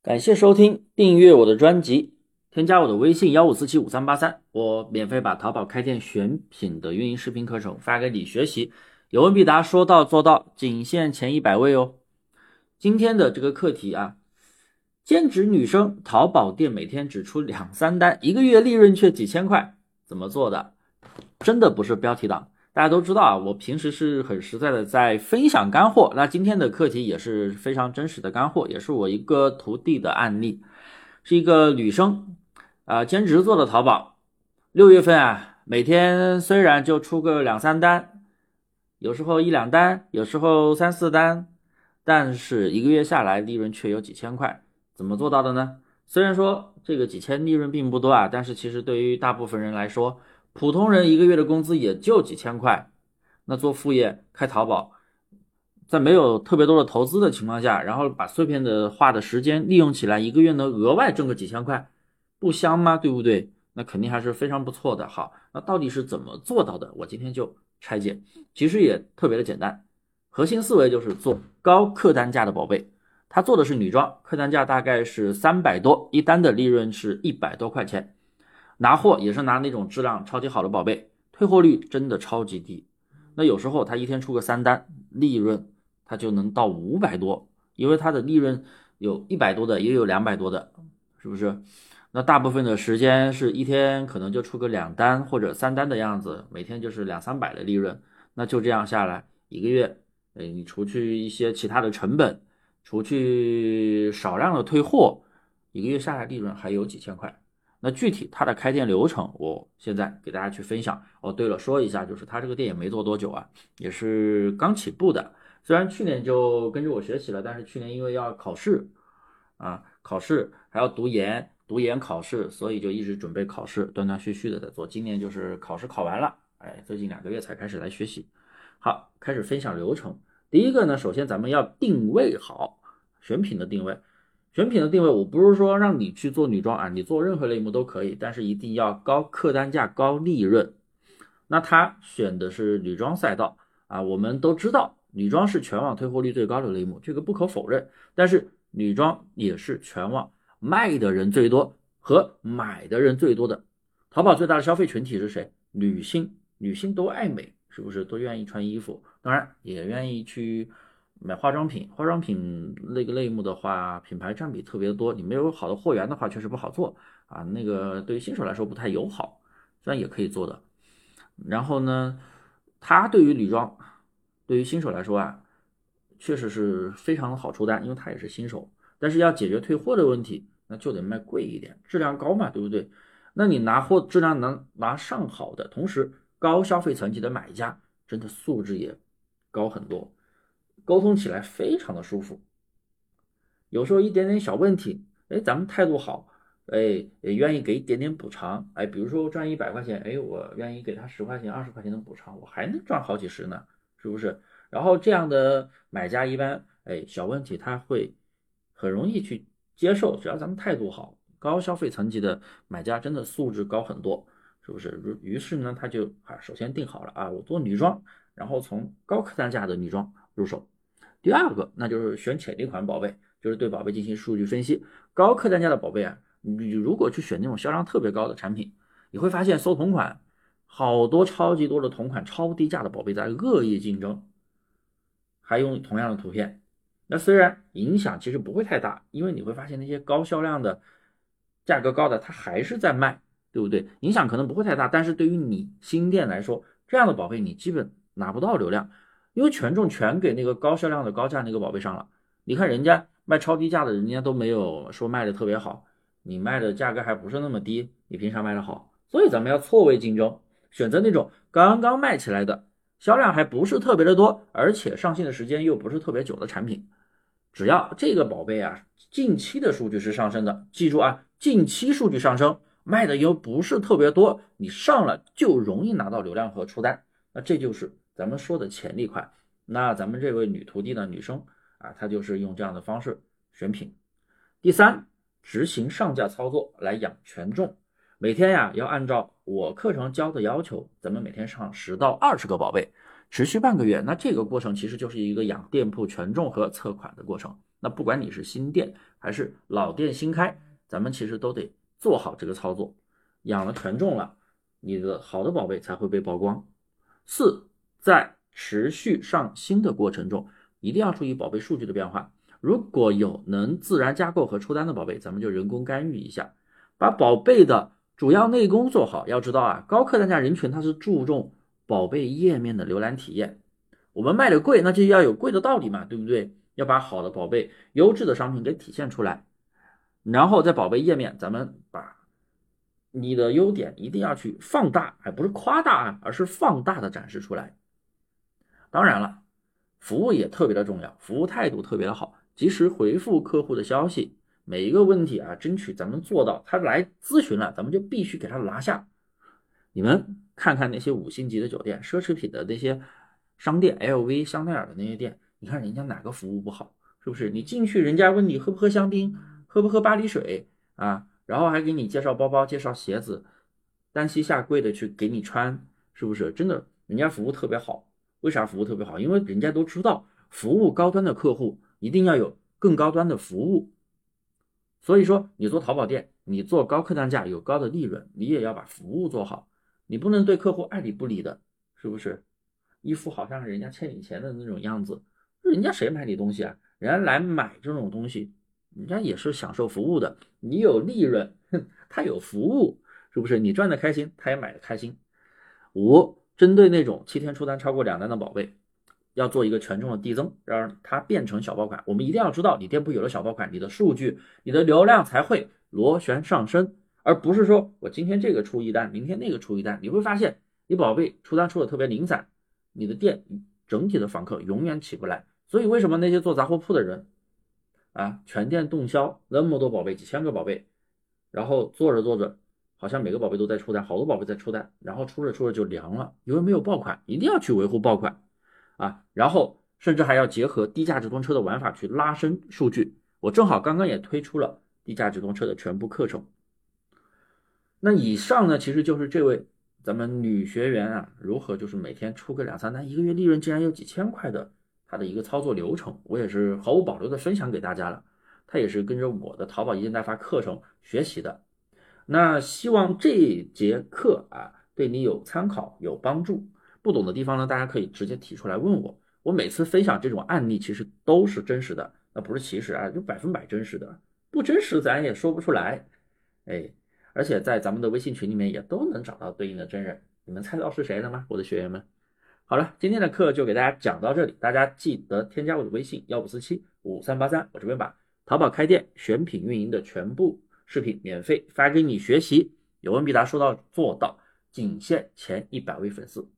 感谢收听，订阅我的专辑，添加我的微信幺五四七五三八三，我免费把淘宝开店选品的运营视频课程发给你学习，有问必答，说到做到，仅限前一百位哦。今天的这个课题啊，兼职女生淘宝店每天只出两三单，一个月利润却几千块，怎么做的？真的不是标题党。大家都知道啊，我平时是很实在的在分享干货。那今天的课题也是非常真实的干货，也是我一个徒弟的案例，是一个女生啊，兼职做的淘宝。六月份啊，每天虽然就出个两三单，有时候一两单，有时候三四单，但是一个月下来利润却有几千块，怎么做到的呢？虽然说这个几千利润并不多啊，但是其实对于大部分人来说，普通人一个月的工资也就几千块，那做副业开淘宝，在没有特别多的投资的情况下，然后把碎片的化的时间利用起来，一个月能额外挣个几千块，不香吗？对不对？那肯定还是非常不错的。好，那到底是怎么做到的？我今天就拆解，其实也特别的简单，核心思维就是做高客单价的宝贝。他做的是女装，客单价大概是三百多，一单的利润是一百多块钱。拿货也是拿那种质量超级好的宝贝，退货率真的超级低。那有时候他一天出个三单，利润他就能到五百多，因为他的利润有一百多的，也有两百多的，是不是？那大部分的时间是一天可能就出个两单或者三单的样子，每天就是两三百的利润。那就这样下来，一个月，哎，你除去一些其他的成本，除去少量的退货，一个月下来利润还有几千块。那具体它的开店流程，我现在给大家去分享。哦，对了，说一下，就是他这个店也没做多久啊，也是刚起步的。虽然去年就跟着我学习了，但是去年因为要考试啊，考试还要读研，读研考试，所以就一直准备考试，断断续续的在做。今年就是考试考完了，哎，最近两个月才开始来学习。好，开始分享流程。第一个呢，首先咱们要定位好选品的定位。选品的定位，我不是说让你去做女装啊，你做任何类目都可以，但是一定要高客单价、高利润。那他选的是女装赛道啊，我们都知道女装是全网退货率最高的类目，这个不可否认。但是女装也是全网卖的人最多和买的人最多的。淘宝最大的消费群体是谁？女性，女性都爱美，是不是都愿意穿衣服？当然也愿意去。买化妆品，化妆品那个类目的话，品牌占比特别多，你没有好的货源的话，确实不好做啊。那个对于新手来说不太友好，虽然也可以做的。然后呢，它对于女装，对于新手来说啊，确实是非常的好出单，因为它也是新手。但是要解决退货的问题，那就得卖贵一点，质量高嘛，对不对？那你拿货质量能拿上好的，同时高消费层级的买家，真的素质也高很多。沟通起来非常的舒服，有时候一点点小问题，哎，咱们态度好，哎，也愿意给一点点补偿，哎，比如说赚一百块钱，哎，我愿意给他十块钱、二十块钱的补偿，我还能赚好几十呢，是不是？然后这样的买家一般，哎，小问题他会很容易去接受，只要咱们态度好，高消费层级的买家真的素质高很多，是不是？于是呢，他就啊，首先定好了啊，我做女装，然后从高客单价的女装入手。第二个，那就是选潜力款宝贝，就是对宝贝进行数据分析。高客单价的宝贝啊，你如果去选那种销量特别高的产品，你会发现搜同款，好多超级多的同款超低价的宝贝在恶意竞争，还用同样的图片。那虽然影响其实不会太大，因为你会发现那些高销量的、价格高的，它还是在卖，对不对？影响可能不会太大，但是对于你新店来说，这样的宝贝你基本拿不到流量。因为权重全给那个高销量的高价那个宝贝上了，你看人家卖超低价的，人家都没有说卖的特别好，你卖的价格还不是那么低，你凭啥卖的好？所以咱们要错位竞争，选择那种刚刚卖起来的，销量还不是特别的多，而且上线的时间又不是特别久的产品。只要这个宝贝啊，近期的数据是上升的，记住啊，近期数据上升，卖的又不是特别多，你上了就容易拿到流量和出单，那这就是。咱们说的潜力款，那咱们这位女徒弟呢，女生啊，她就是用这样的方式选品。第三，执行上架操作来养权重，每天呀要按照我课程教的要求，咱们每天上十到二十个宝贝，持续半个月。那这个过程其实就是一个养店铺权重和测款的过程。那不管你是新店还是老店新开，咱们其实都得做好这个操作，养了权重了，你的好的宝贝才会被曝光。四，在持续上新的过程中，一定要注意宝贝数据的变化。如果有能自然加购和出单的宝贝，咱们就人工干预一下，把宝贝的主要内功做好。要知道啊，高客单价人群他是注重宝贝页面的浏览体验。我们卖的贵，那就要有贵的道理嘛，对不对？要把好的宝贝、优质的商品给体现出来，然后在宝贝页面，咱们把你的优点一定要去放大，而不是夸大啊，而是放大的展示出来。当然了，服务也特别的重要，服务态度特别的好。及时回复客户的消息，每一个问题啊，争取咱们做到。他来咨询了，咱们就必须给他拿下。你们看看那些五星级的酒店、奢侈品的那些商店，LV、香奈儿的那些店，你看人家哪个服务不好？是不是？你进去，人家问你喝不喝香槟，喝不喝巴黎水啊？然后还给你介绍包包、介绍鞋子，单膝下跪的去给你穿，是不是？真的，人家服务特别好。为啥服务特别好？因为人家都知道，服务高端的客户。一定要有更高端的服务，所以说你做淘宝店，你做高客单价有高的利润，你也要把服务做好，你不能对客户爱理不理的，是不是？一副好像人家欠你钱的那种样子，人家谁买你东西啊？人家来买这种东西，人家也是享受服务的，你有利润，他有服务，是不是？你赚的开心，他也买的开心。五，针对那种七天出单超过两单的宝贝。要做一个权重的递增，让它变成小爆款。我们一定要知道，你店铺有了小爆款，你的数据、你的流量才会螺旋上升，而不是说我今天这个出一单，明天那个出一单。你会发现，你宝贝出单出的特别零散，你的店整体的访客永远起不来。所以为什么那些做杂货铺的人啊，全店动销，那么多宝贝，几千个宝贝，然后做着做着，好像每个宝贝都在出单，好多宝贝在出单，然后出着出着就凉了，因为没有爆款，一定要去维护爆款。啊，然后甚至还要结合低价直通车的玩法去拉升数据。我正好刚刚也推出了低价直通车的全部课程。那以上呢，其实就是这位咱们女学员啊，如何就是每天出个两三单，一个月利润竟然有几千块的，她的一个操作流程，我也是毫无保留的分享给大家了。她也是跟着我的淘宝一件代发课程学习的。那希望这节课啊，对你有参考，有帮助。不懂的地方呢，大家可以直接提出来问我。我每次分享这种案例，其实都是真实的，那不是其实啊，就百分百真实的。不真实咱也说不出来。哎，而且在咱们的微信群里面也都能找到对应的真人。你们猜到是谁了吗，我的学员们？好了，今天的课就给大家讲到这里，大家记得添加我的微信幺五四七五三八三，我这边把淘宝开店选品运营的全部视频免费发给你学习，有问必答，说到做到，仅限前一百位粉丝。